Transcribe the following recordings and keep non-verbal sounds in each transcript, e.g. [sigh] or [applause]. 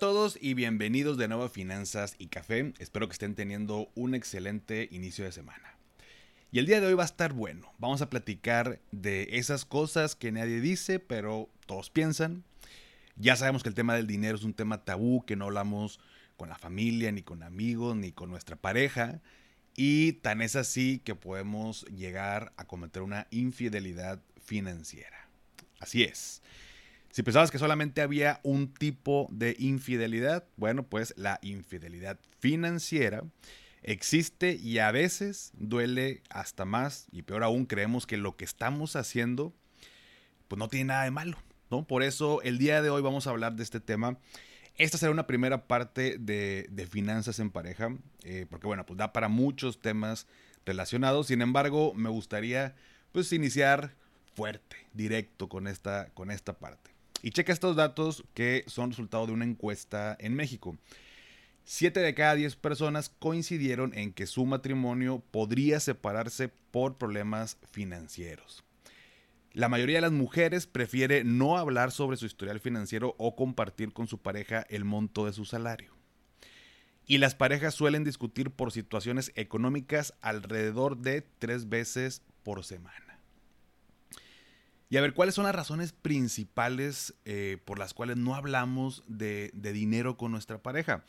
Todos y bienvenidos de nuevo a Finanzas y Café. Espero que estén teniendo un excelente inicio de semana. Y el día de hoy va a estar bueno. Vamos a platicar de esas cosas que nadie dice, pero todos piensan. Ya sabemos que el tema del dinero es un tema tabú, que no hablamos con la familia, ni con amigos, ni con nuestra pareja. Y tan es así que podemos llegar a cometer una infidelidad financiera. Así es. Si pensabas que solamente había un tipo de infidelidad, bueno, pues la infidelidad financiera existe y a veces duele hasta más y peor aún creemos que lo que estamos haciendo pues no tiene nada de malo, ¿no? Por eso el día de hoy vamos a hablar de este tema. Esta será una primera parte de, finanzas en pareja, eh, porque bueno, pues da para muchos temas relacionados. Sin embargo, me gustaría pues iniciar fuerte, directo con esta, con esta parte. Y checa estos datos que son resultado de una encuesta en México. Siete de cada diez personas coincidieron en que su matrimonio podría separarse por problemas financieros. La mayoría de las mujeres prefiere no hablar sobre su historial financiero o compartir con su pareja el monto de su salario. Y las parejas suelen discutir por situaciones económicas alrededor de tres veces por semana. Y a ver, ¿cuáles son las razones principales eh, por las cuales no hablamos de, dinero con nuestra pareja?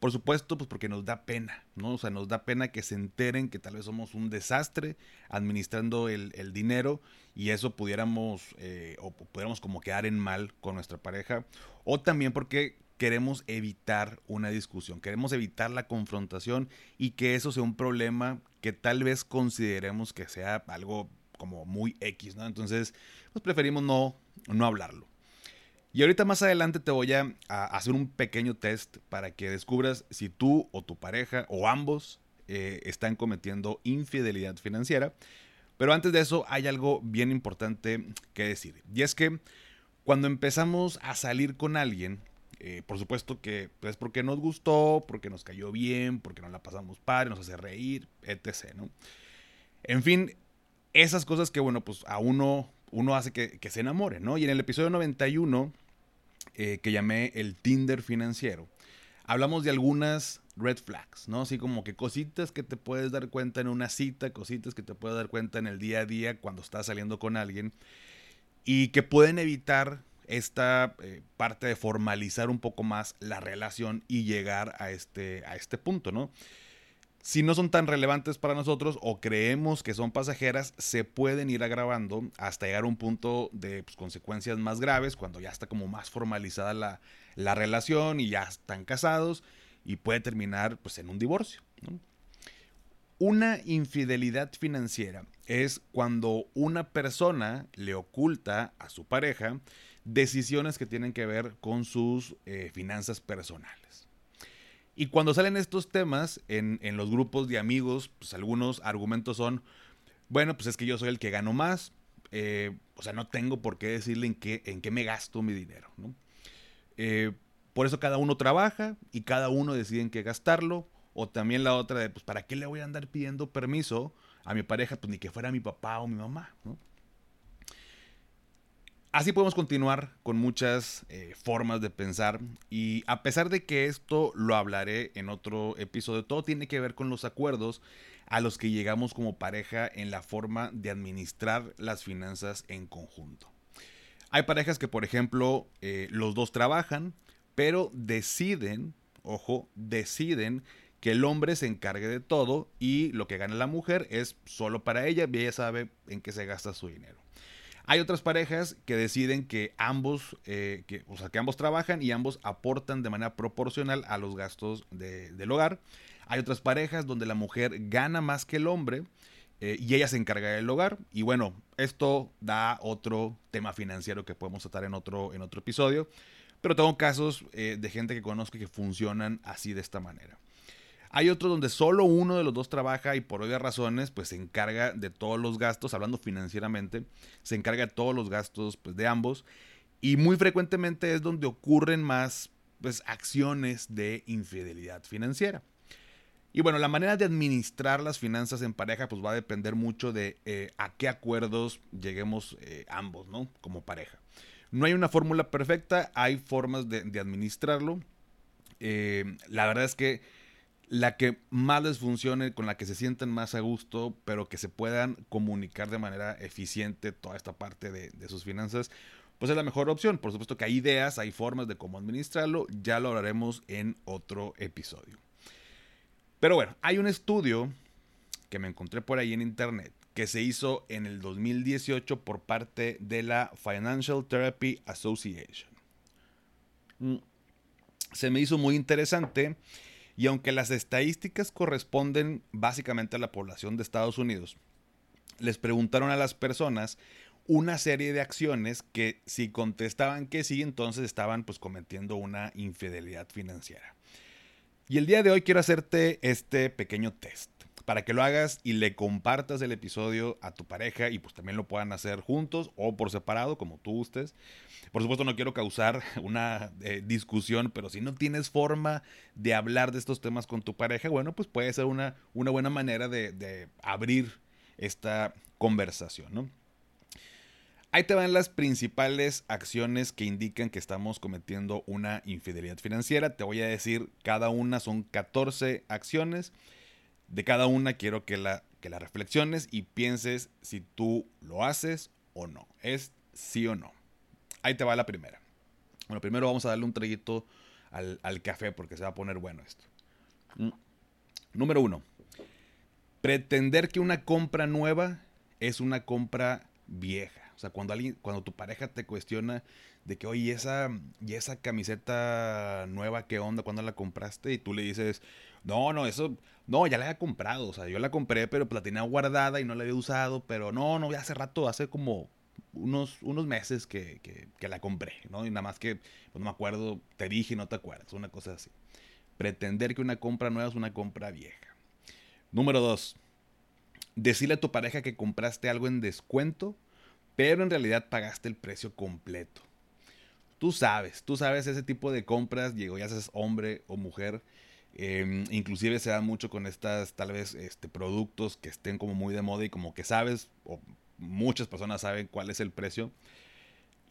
Por supuesto, pues porque nos da pena, ¿no? O sea, nos da pena que se enteren que tal vez somos un desastre administrando el, dinero y eso pudiéramos, eh, o pudiéramos como quedar en mal con nuestra pareja. O también porque queremos evitar una discusión, queremos evitar la confrontación y que eso sea un problema que tal vez consideremos que sea algo como muy X, ¿no? Entonces, pues preferimos no, no hablarlo. Y ahorita más adelante te voy a, hacer un pequeño test para que descubras si tú o tu pareja o ambos eh, están cometiendo infidelidad financiera. Pero antes de eso hay algo bien importante que decir. Y es que cuando empezamos a salir con alguien, eh, por supuesto que es pues, porque nos gustó, porque nos cayó bien, porque nos la pasamos padre, nos hace reír, etc. ¿no? En fin, esas cosas que, bueno, pues a uno, uno hace que, se enamore, ¿no? Y en el episodio 91, eh, que llamé el Tinder financiero, hablamos de algunas red flags, ¿no? Así como que cositas que te puedes dar cuenta en una cita, cositas que te puedes dar cuenta en el día a día cuando estás saliendo con alguien y que pueden evitar esta eh, parte de formalizar un poco más la relación y llegar a este, a este punto, ¿no? Si no son tan relevantes para nosotros o creemos que son pasajeras, se pueden ir agravando hasta llegar a un punto de pues, consecuencias más graves, cuando ya está como más formalizada la, relación y ya están casados y puede terminar pues, en un divorcio. Una infidelidad financiera es cuando una persona le oculta a su pareja decisiones que tienen que ver con sus eh, finanzas personales. Y cuando salen estos temas en, los grupos de amigos, pues algunos argumentos son, bueno, pues es que yo soy el que gano más, eh, o sea, no tengo por qué decirle en qué, en qué me gasto mi dinero, ¿no? Eh, por eso cada uno trabaja y cada uno decide en qué gastarlo. O también la otra de, pues, ¿para qué le voy a andar pidiendo permiso a mi pareja? Pues ni que fuera mi papá o mi mamá, ¿no? Así podemos continuar con muchas eh, formas de pensar y a pesar de que esto lo hablaré en otro episodio, todo tiene que ver con los acuerdos a los que llegamos como pareja en la forma de administrar las finanzas en conjunto. Hay parejas que, por ejemplo, eh, los dos trabajan, pero deciden, ojo, deciden que el hombre se encargue de todo y lo que gana la mujer es solo para ella y ella sabe en qué se gasta su dinero. Hay otras parejas que deciden que ambos, eh, o sea, que ambos trabajan y ambos aportan de manera proporcional a los gastos del hogar. Hay otras parejas donde la mujer gana más que el hombre eh, y ella se encarga del hogar. Y bueno, esto da otro tema financiero que podemos tratar en otro, en otro episodio. Pero tengo casos eh, de gente que conozco que funcionan así de esta manera. Hay otros donde solo uno de los dos trabaja y por obvias razones pues se encarga de todos los gastos, hablando financieramente, se encarga de todos los gastos pues, de ambos y muy frecuentemente es donde ocurren más pues, acciones de infidelidad financiera. Y bueno, la manera de administrar las finanzas en pareja pues va a depender mucho de eh, a qué acuerdos lleguemos eh, ambos, ¿no? Como pareja. No hay una fórmula perfecta, hay formas de, administrarlo. Eh, la verdad es que la que más les funcione, con la que se sientan más a gusto, pero que se puedan comunicar de manera eficiente toda esta parte de, de sus finanzas, pues es la mejor opción. Por supuesto que hay ideas, hay formas de cómo administrarlo, ya lo hablaremos en otro episodio. Pero bueno, hay un estudio que me encontré por ahí en internet que se hizo en el 2018 por parte de la Financial Therapy Association. Mm, se me hizo muy interesante y aunque las estadísticas corresponden básicamente a la población de Estados Unidos, les preguntaron a las personas una serie de acciones que si contestaban que sí, entonces estaban pues cometiendo una infidelidad financiera. Y el día de hoy quiero hacerte este pequeño test para que lo hagas y le compartas el episodio a tu pareja y pues también lo puedan hacer juntos o por separado, como tú gustes. Por supuesto no quiero causar [laughs] una eh, discusión, pero si no tienes forma de hablar de estos temas con tu pareja, bueno, pues puede ser una, una buena manera de, de abrir esta conversación, ¿no? Ahí te van las principales acciones que indican que estamos cometiendo una infidelidad financiera. Te voy a decir, cada una son 14 acciones. De cada una quiero que la, que la reflexiones y pienses si tú lo haces o no. Es sí o no. Ahí te va la primera. Bueno, primero vamos a darle un traguito al, al café porque se va a poner bueno esto. Mm. Número uno. Pretender que una compra nueva es una compra vieja. O sea, cuando alguien, cuando tu pareja te cuestiona de que, oye, esa, y esa camiseta nueva, ¿qué onda? ¿Cuándo la compraste? Y tú le dices, no, no, eso, no, ya la había comprado. O sea, yo la compré, pero la tenía guardada y no la había usado. Pero no, no, hace rato, hace como unos, unos meses que, que, la compré, ¿no? Y nada más que, pues no me acuerdo, te dije no te acuerdas, una cosa así. Pretender que una compra nueva es una compra vieja. Número dos, decirle a tu pareja que compraste algo en descuento pero en realidad pagaste el precio completo. Tú sabes, tú sabes ese tipo de compras, llegó ya seas hombre o mujer, em, inclusive se da mucho con estas tal vez este, productos que estén como muy de moda y como que sabes, o muchas personas saben cuál es el precio,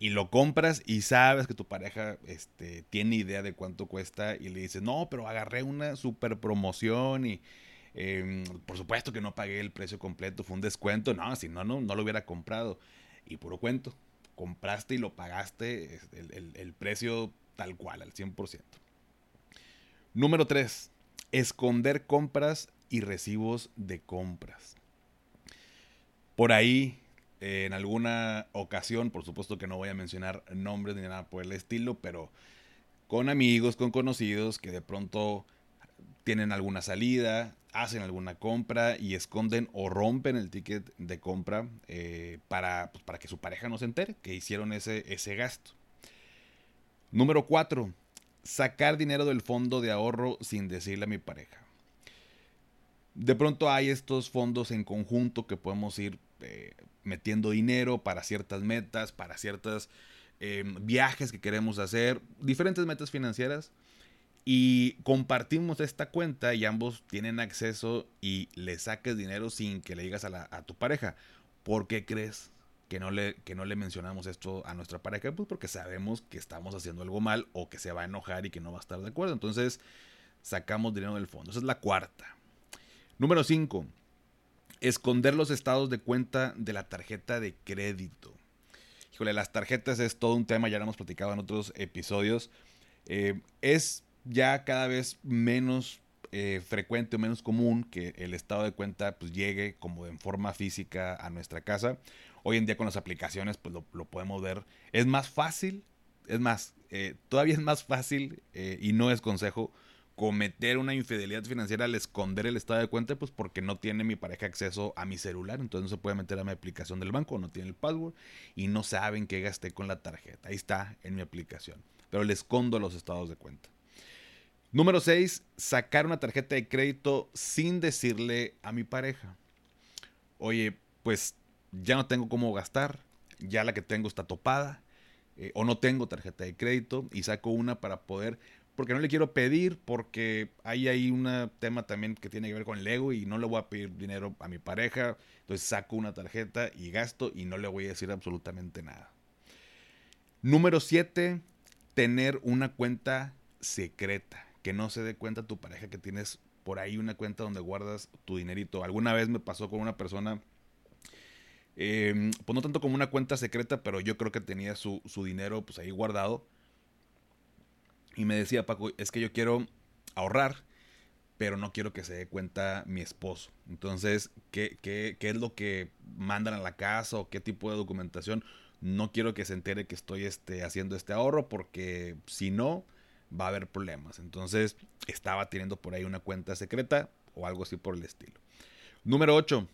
y lo compras y sabes que tu pareja este, tiene idea de cuánto cuesta y le dices, no, pero agarré una super promoción y em, por supuesto que no pagué el precio completo, fue un descuento, no, si no, no, no lo hubiera comprado y puro cuento. Compraste y lo pagaste el, precio tal cual, al 100%. Número 3. Esconder compras y recibos de compras. Por ahí, en alguna ocasión, por supuesto que no voy a mencionar nombres ni nada por el estilo, pero con amigos, con conocidos que de pronto tienen alguna salida, hacen alguna compra y esconden o rompen el ticket de compra eh, para, pues, para que su pareja no se entere que hicieron ese, ese gasto. Número 4. Sacar dinero del fondo de ahorro sin decirle a mi pareja. De pronto hay estos fondos en conjunto que podemos ir eh, metiendo dinero para ciertas metas, para ciertos eh, viajes que queremos hacer, diferentes metas financieras y compartimos esta cuenta y ambos tienen acceso y le saques dinero sin que le digas a, tu pareja. ¿Por qué crees que no, le, que no le mencionamos esto a nuestra pareja? Pues porque sabemos que estamos haciendo algo mal o que se va a enojar y que no va a estar de acuerdo. Entonces sacamos dinero del fondo. Esa es la cuarta. Número 5. Esconder los estados de cuenta de la tarjeta de crédito. Híjole, las tarjetas es todo un tema, ya lo hemos platicado en otros episodios. Eh, es ya cada vez menos eh, frecuente o menos común que el estado de cuenta pues, llegue como en forma física a nuestra casa. Hoy en día con las aplicaciones pues lo, podemos ver. Es más fácil, es más, eh, todavía es más fácil eh, y no es consejo cometer una infidelidad financiera al esconder el estado de cuenta, pues porque no tiene mi pareja acceso a mi celular, entonces no se puede meter a mi aplicación del banco, no tiene el password y no saben qué gasté con la tarjeta. Ahí está en mi aplicación, pero le escondo los estados de cuenta. Número 6, sacar una tarjeta de crédito sin decirle a mi pareja. Oye, pues ya no tengo cómo gastar, ya la que tengo está topada, eh, o no tengo tarjeta de crédito y saco una para poder, porque no le quiero pedir, porque hay ahí un tema también que tiene que ver con el ego y no le voy a pedir dinero a mi pareja, entonces saco una tarjeta y gasto y no le voy a decir absolutamente nada. Número 7, tener una cuenta secreta, que no se dé cuenta tu pareja que tienes por ahí una cuenta donde guardas tu dinerito. Alguna vez me pasó con una persona Em, pues no tanto como una cuenta secreta, pero yo creo que tenía su, dinero pues ahí guardado. Y me decía, Paco, es que yo quiero ahorrar, pero no quiero que se dé cuenta mi esposo. Entonces, ¿qué, qué, qué es lo que mandan a la casa o qué tipo de documentación? No quiero que se entere que estoy este, haciendo este ahorro porque si no, va a haber problemas. Entonces, estaba teniendo por ahí una cuenta secreta o algo así por el estilo. Número 8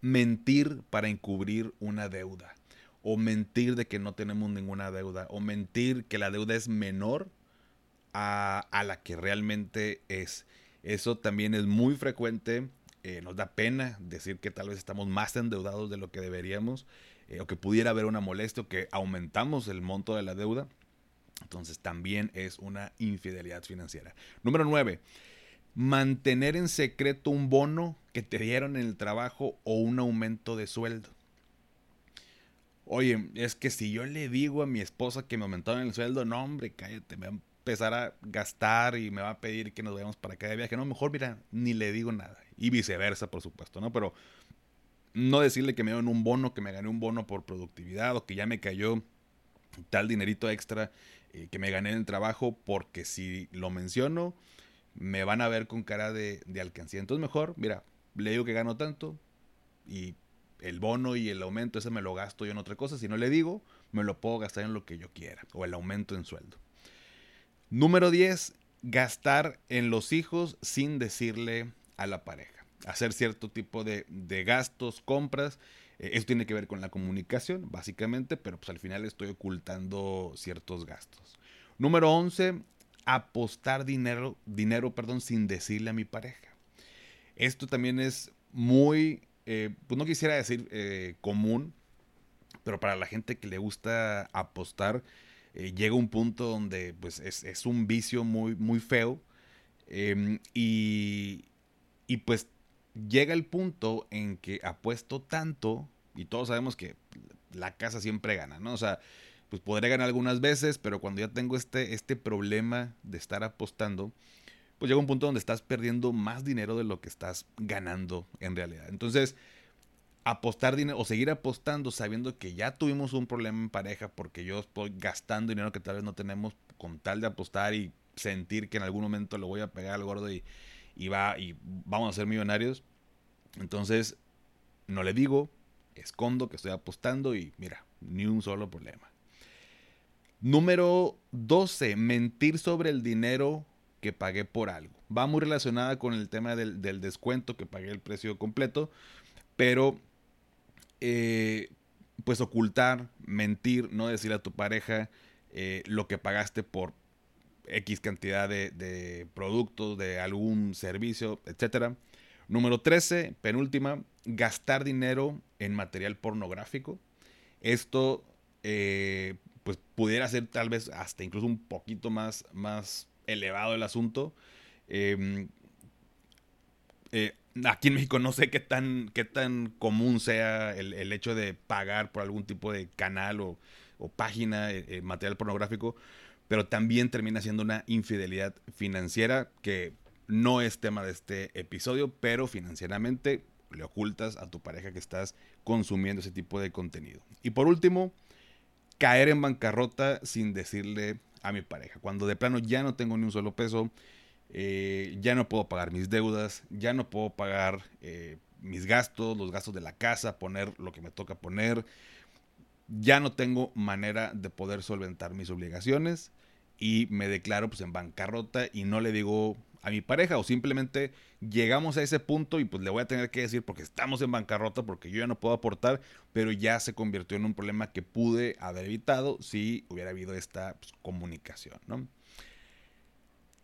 mentir para encubrir una deuda, o mentir de que no tenemos ninguna deuda, o mentir que la deuda es menor a, la que realmente es. Eso también es muy frecuente. Eh, nos da pena decir que tal vez estamos más endeudados de lo que deberíamos, eh, o que pudiera haber una molestia, o que aumentamos el monto de la deuda. Entonces también es una infidelidad financiera. Número 9 mantener en secreto un bono que te dieron en el trabajo o un aumento de sueldo. Oye, es que si yo le digo a mi esposa que me aumentaron el sueldo, no, hombre, cállate, me va a empezar a gastar y me va a pedir que nos vayamos para acá de viaje. No, mejor, mira, ni le digo nada. Y viceversa, por supuesto, ¿no? Pero no decirle que me dieron un bono, que me gané un bono por productividad o que ya me cayó tal dinerito extra eh, que me gané en el trabajo, porque si lo menciono, me van a ver con cara de, de alcancía. Entonces mejor, mira, le digo que gano tanto y el bono y el aumento ese me lo gasto yo en otra cosa. Si no le digo, me lo puedo gastar en lo que yo quiera o el aumento en sueldo. Número 10, gastar en los hijos sin decirle a la pareja. Hacer cierto tipo de, de gastos, compras. Eh, eso tiene que ver con la comunicación, básicamente, pero pues al final estoy ocultando ciertos gastos. Número 11, apostar dinero, dinero perdón, sin decirle a mi pareja. Esto también es muy, eh, pues no quisiera decir eh, común, pero para la gente que le gusta apostar, llega un punto donde pues es, un vicio muy, muy feo. Em, y, y pues llega el punto en que apuesto tanto, y todos sabemos que la casa siempre gana, ¿no? O sea, pues podré ganar algunas veces, pero cuando ya tengo este, este problema de estar apostando, pues llega un punto donde estás perdiendo más dinero de lo que estás ganando en realidad. Entonces, apostar dinero o seguir apostando sabiendo que ya tuvimos un problema en pareja porque yo estoy gastando dinero que tal vez no tenemos con tal de apostar y sentir que en algún momento lo voy a pegar al gordo y, y va y vamos a ser millonarios. Entonces, no le digo, escondo que estoy apostando y mira, ni un solo problema. Número 12, mentir sobre el dinero que pagué por algo. Va muy relacionada con el tema del, descuento que pagué el precio completo, pero eh, pues ocultar, mentir, no decir a tu pareja eh, lo que pagaste por X cantidad de, productos, de algún servicio, etc. Número 13, penúltima, gastar dinero en material pornográfico. Esto eh, pues pudiera ser tal vez hasta incluso un poquito más, más elevado el asunto. Em, eh, aquí en México no sé qué tan, qué tan común sea el, hecho de pagar por algún tipo de canal o, página, eh, eh, material pornográfico, pero también termina siendo una infidelidad financiera que no es tema de este episodio, pero financieramente le ocultas a tu pareja que estás consumiendo ese tipo de contenido. Y por último, caer en bancarrota sin decirle a mi pareja. Cuando de plano ya no tengo ni un solo peso, eh, ya no puedo pagar mis deudas, ya no puedo pagar eh, mis gastos, los gastos de la casa, poner lo que me toca poner. Ya no tengo manera de poder solventar mis obligaciones y me declaro pues en bancarrota y no le digo a mi pareja o simplemente llegamos a ese punto y pues le voy a tener que decir porque estamos en bancarrota, porque yo ya no puedo aportar, pero ya se convirtió en un problema que pude haber evitado si hubiera habido esta pues, comunicación, ¿no?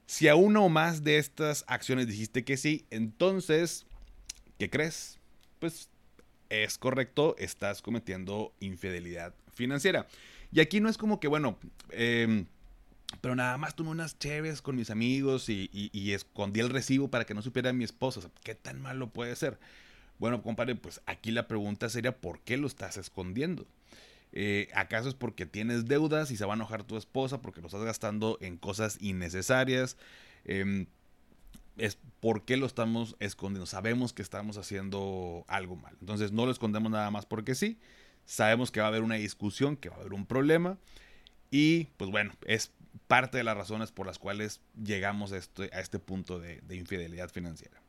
Si a una o más de estas acciones dijiste que sí, entonces, ¿qué crees? Pues es correcto, estás cometiendo infidelidad financiera. Y aquí no es como que, bueno, em, pero nada más tomé unas cheves con mis amigos y, escondí el recibo para que no supiera mi esposa. ¿Qué tan malo puede ser? Bueno, compadre, pues aquí la pregunta sería, ¿por qué lo estás escondiendo? Eh, ¿Acaso es porque tienes deudas y se va a enojar tu esposa porque lo estás gastando en cosas innecesarias? Em, es por qué lo estamos escondiendo. Sabemos que estamos haciendo algo mal. Entonces no lo escondemos nada más porque sí. Sabemos que va a haber una discusión, que va a haber un problema. Y pues bueno, es parte de las razones por las cuales llegamos a este, a este punto de, infidelidad financiera.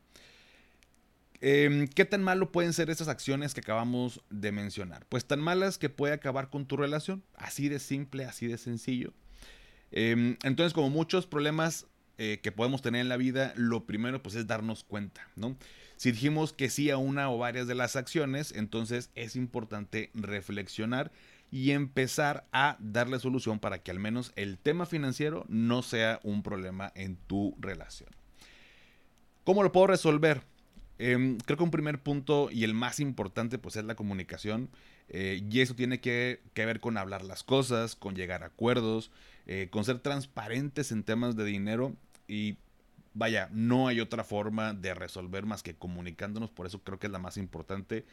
Em, ¿Qué tan malo pueden ser estas acciones que acabamos de mencionar? Pues tan malas que puede acabar con tu relación. Así de simple, así de sencillo. Em, entonces, como muchos problemas eh, que podemos tener en la vida, lo primero pues es darnos cuenta, ¿no? Si dijimos que sí a una o varias de las acciones, entonces es importante reflexionar y empezar a darle solución para que al menos el tema financiero no sea un problema en tu relación. ¿Cómo lo puedo resolver? Em, creo que un primer punto y el más importante pues es la comunicación eh, y eso tiene que, ver con hablar las cosas, con llegar a acuerdos, eh, con ser transparentes en temas de dinero y vaya, no hay otra forma de resolver más que comunicándonos, por eso creo que es la más importante.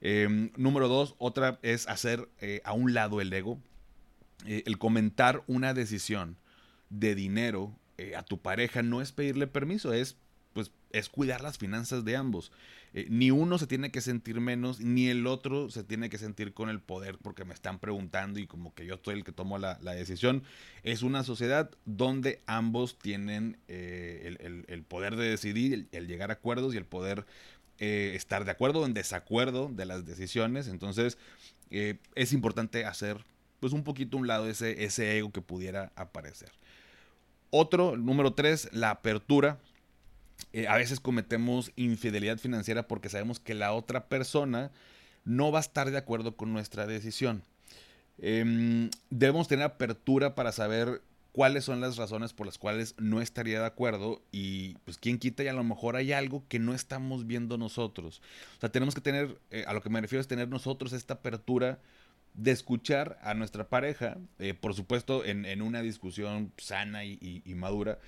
Em, número dos, otra es hacer eh, a un lado el ego. Eh, el comentar una decisión de dinero eh, a tu pareja no es pedirle permiso, es pues es cuidar las finanzas de ambos. Eh, ni uno se tiene que sentir menos, ni el otro se tiene que sentir con el poder porque me están preguntando y como que yo soy el que tomo la, decisión. Es una sociedad donde ambos tienen eh, el, poder de decidir, el, llegar a acuerdos y el poder eh, estar de acuerdo o en desacuerdo de las decisiones. Entonces es importante hacer pues un poquito un lado ese, ese ego que pudiera aparecer. Otro, número tres, la apertura eh, a veces cometemos infidelidad financiera porque sabemos que la otra persona no va a estar de acuerdo con nuestra decisión. Em, debemos tener apertura para saber cuáles son las razones por las cuales no estaría de acuerdo y pues quién quita y a lo mejor hay algo que no estamos viendo nosotros. O sea, tenemos que tener, eh, a lo que me refiero es tener nosotros esta apertura de escuchar a nuestra pareja, eh, por supuesto en, una discusión sana y madura,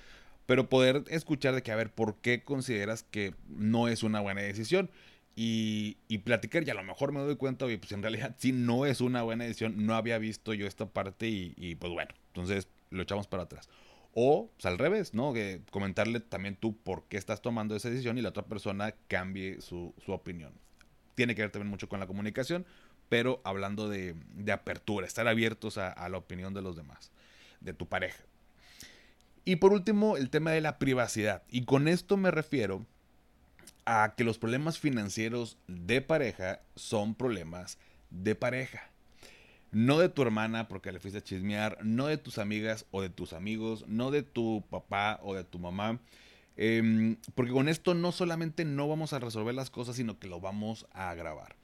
pero poder escuchar de que, a ver, ¿por qué consideras que no es una buena decisión? Y, platicar, y a lo mejor me doy cuenta, oye, pues en realidad sí no es una buena decisión, no había visto yo esta parte y, pues bueno, entonces lo echamos para atrás. O pues, al revés, ¿no? Que comentarle también tú por qué estás tomando esa decisión y la otra persona cambie su, opinión. Tiene que ver también mucho con la comunicación, pero hablando de, apertura, estar abiertos a la opinión de los demás, de tu pareja. Y por último, el tema de la privacidad. Y con esto me refiero a que los problemas financieros de pareja son problemas de pareja. No de tu hermana porque le fuiste a chismear, no de tus amigas o de tus amigos, no de tu papá o de tu mamá. Em, porque con esto no solamente no vamos a resolver las cosas, sino que lo vamos a agravar.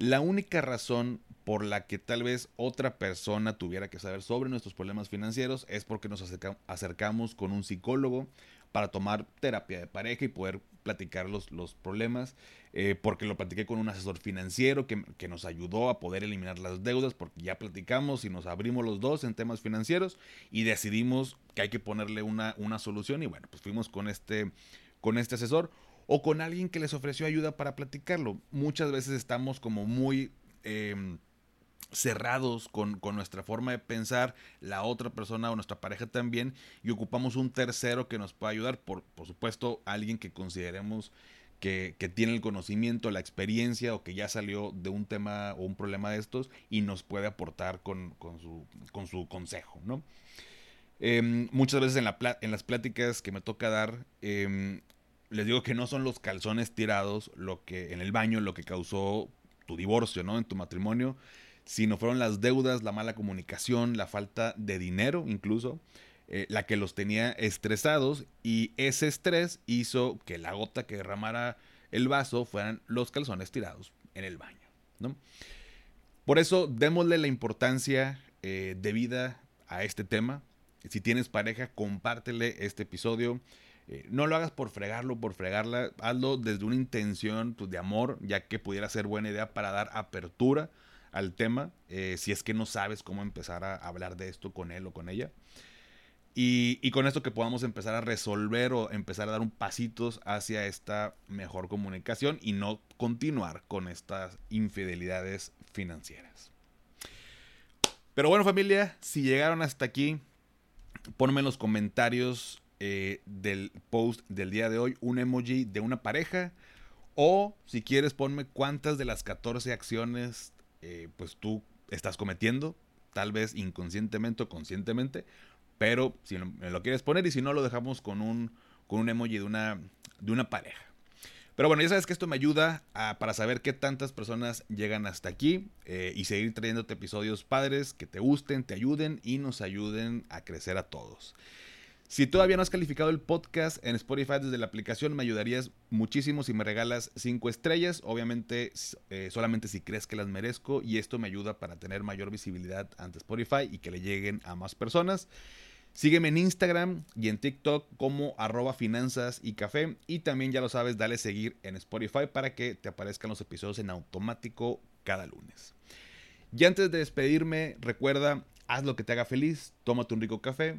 La única razón por la que tal vez otra persona tuviera que saber sobre nuestros problemas financieros es porque nos acercamos con un psicólogo para tomar terapia de pareja y poder platicar los, problemas, eh, porque lo platiqué con un asesor financiero que, nos ayudó a poder eliminar las deudas, porque ya platicamos y nos abrimos los dos en temas financieros y decidimos que hay que ponerle una, una solución y bueno, pues fuimos con este, con este asesor o con alguien que les ofreció ayuda para platicarlo. Muchas veces estamos como muy... Em, cerrados con, nuestra forma de pensar, la otra persona o nuestra pareja también, y ocupamos un tercero que nos pueda ayudar, por, por supuesto, alguien que consideremos que, tiene el conocimiento, la experiencia o que ya salió de un tema o un problema de estos y nos puede aportar con, su, con su, consejo, ¿no? Em, muchas veces en, la, en las pláticas que me toca dar, em, les digo que no son los calzones tirados lo que en el baño lo que causó tu divorcio, ¿no? En tu matrimonio, sino fueron las deudas, la mala comunicación, la falta de dinero incluso, eh, la que los tenía estresados y ese estrés hizo que la gota que derramara el vaso fueran los calzones tirados en el baño, ¿no? Por eso démosle la importancia eh, debida a este tema. Si tienes pareja, compártele este episodio. Eh, no lo hagas por fregarlo, por fregarla. Hazlo desde una intención pues, de amor, ya que pudiera ser buena idea para dar apertura al tema, eh, si es que no sabes cómo empezar a hablar de esto con él o con ella. Y, con esto que podamos empezar a resolver o empezar a dar un pasitos hacia esta mejor comunicación y no continuar con estas infidelidades financieras. Pero bueno familia, si llegaron hasta aquí, ponme en los comentarios eh, del post del día de hoy un emoji de una pareja. O si quieres, ponme cuántas de las 14 acciones eh, pues tú estás cometiendo, tal vez inconscientemente o conscientemente. Pero si me lo quieres poner y si no, lo dejamos con un, con un emoji de una, de una pareja. Pero bueno, ya sabes que esto me ayuda para saber qué tantas personas llegan hasta aquí eh, y seguir trayéndote episodios padres que te gusten, te ayuden y nos ayuden a crecer a todos. Si todavía no has calificado el podcast en Spotify desde la aplicación, me ayudarías muchísimo si me regalas 5 estrellas. Obviamente, eh, solamente si crees que las merezco. Y esto me ayuda para tener mayor visibilidad ante Spotify y que le lleguen a más personas. Sígueme en Instagram y en TikTok como arroba finanzas y café. Y también ya lo sabes, dale seguir en Spotify para que te aparezcan los episodios en automático cada lunes. Y antes de despedirme, recuerda haz lo que te haga feliz, tómate un rico café,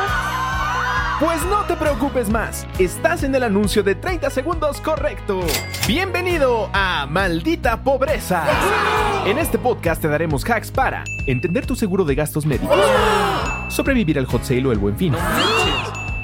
pues no te preocupes más, estás en el anuncio de 30 segundos correcto. Bienvenido a Maldita Pobreza. En este podcast te daremos hacks para entender tu seguro de gastos médicos, sobrevivir al hot sale o el buen fin,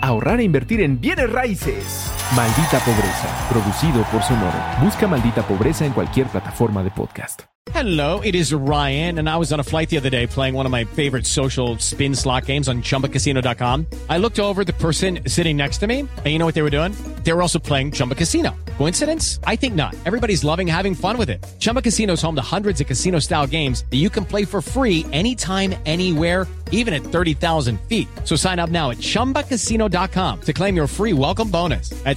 ahorrar e invertir en bienes raíces. Maldita Pobreza, producido por Sonoro. Busca Maldita Pobreza en cualquier plataforma de podcast. Hello, it is Ryan, and I was on a flight the other day playing one of my favorite social spin slot games on chumbacasino.com. I looked over the person sitting next to me, and you know what they were doing? They were also playing Chumba Casino. Coincidence? I think not. Everybody's loving having fun with it. Chumba Casino is home to hundreds of casino style games that you can play for free anytime, anywhere, even at 30,000 feet. So sign up now at chumbacasino.com to claim your free welcome bonus. That's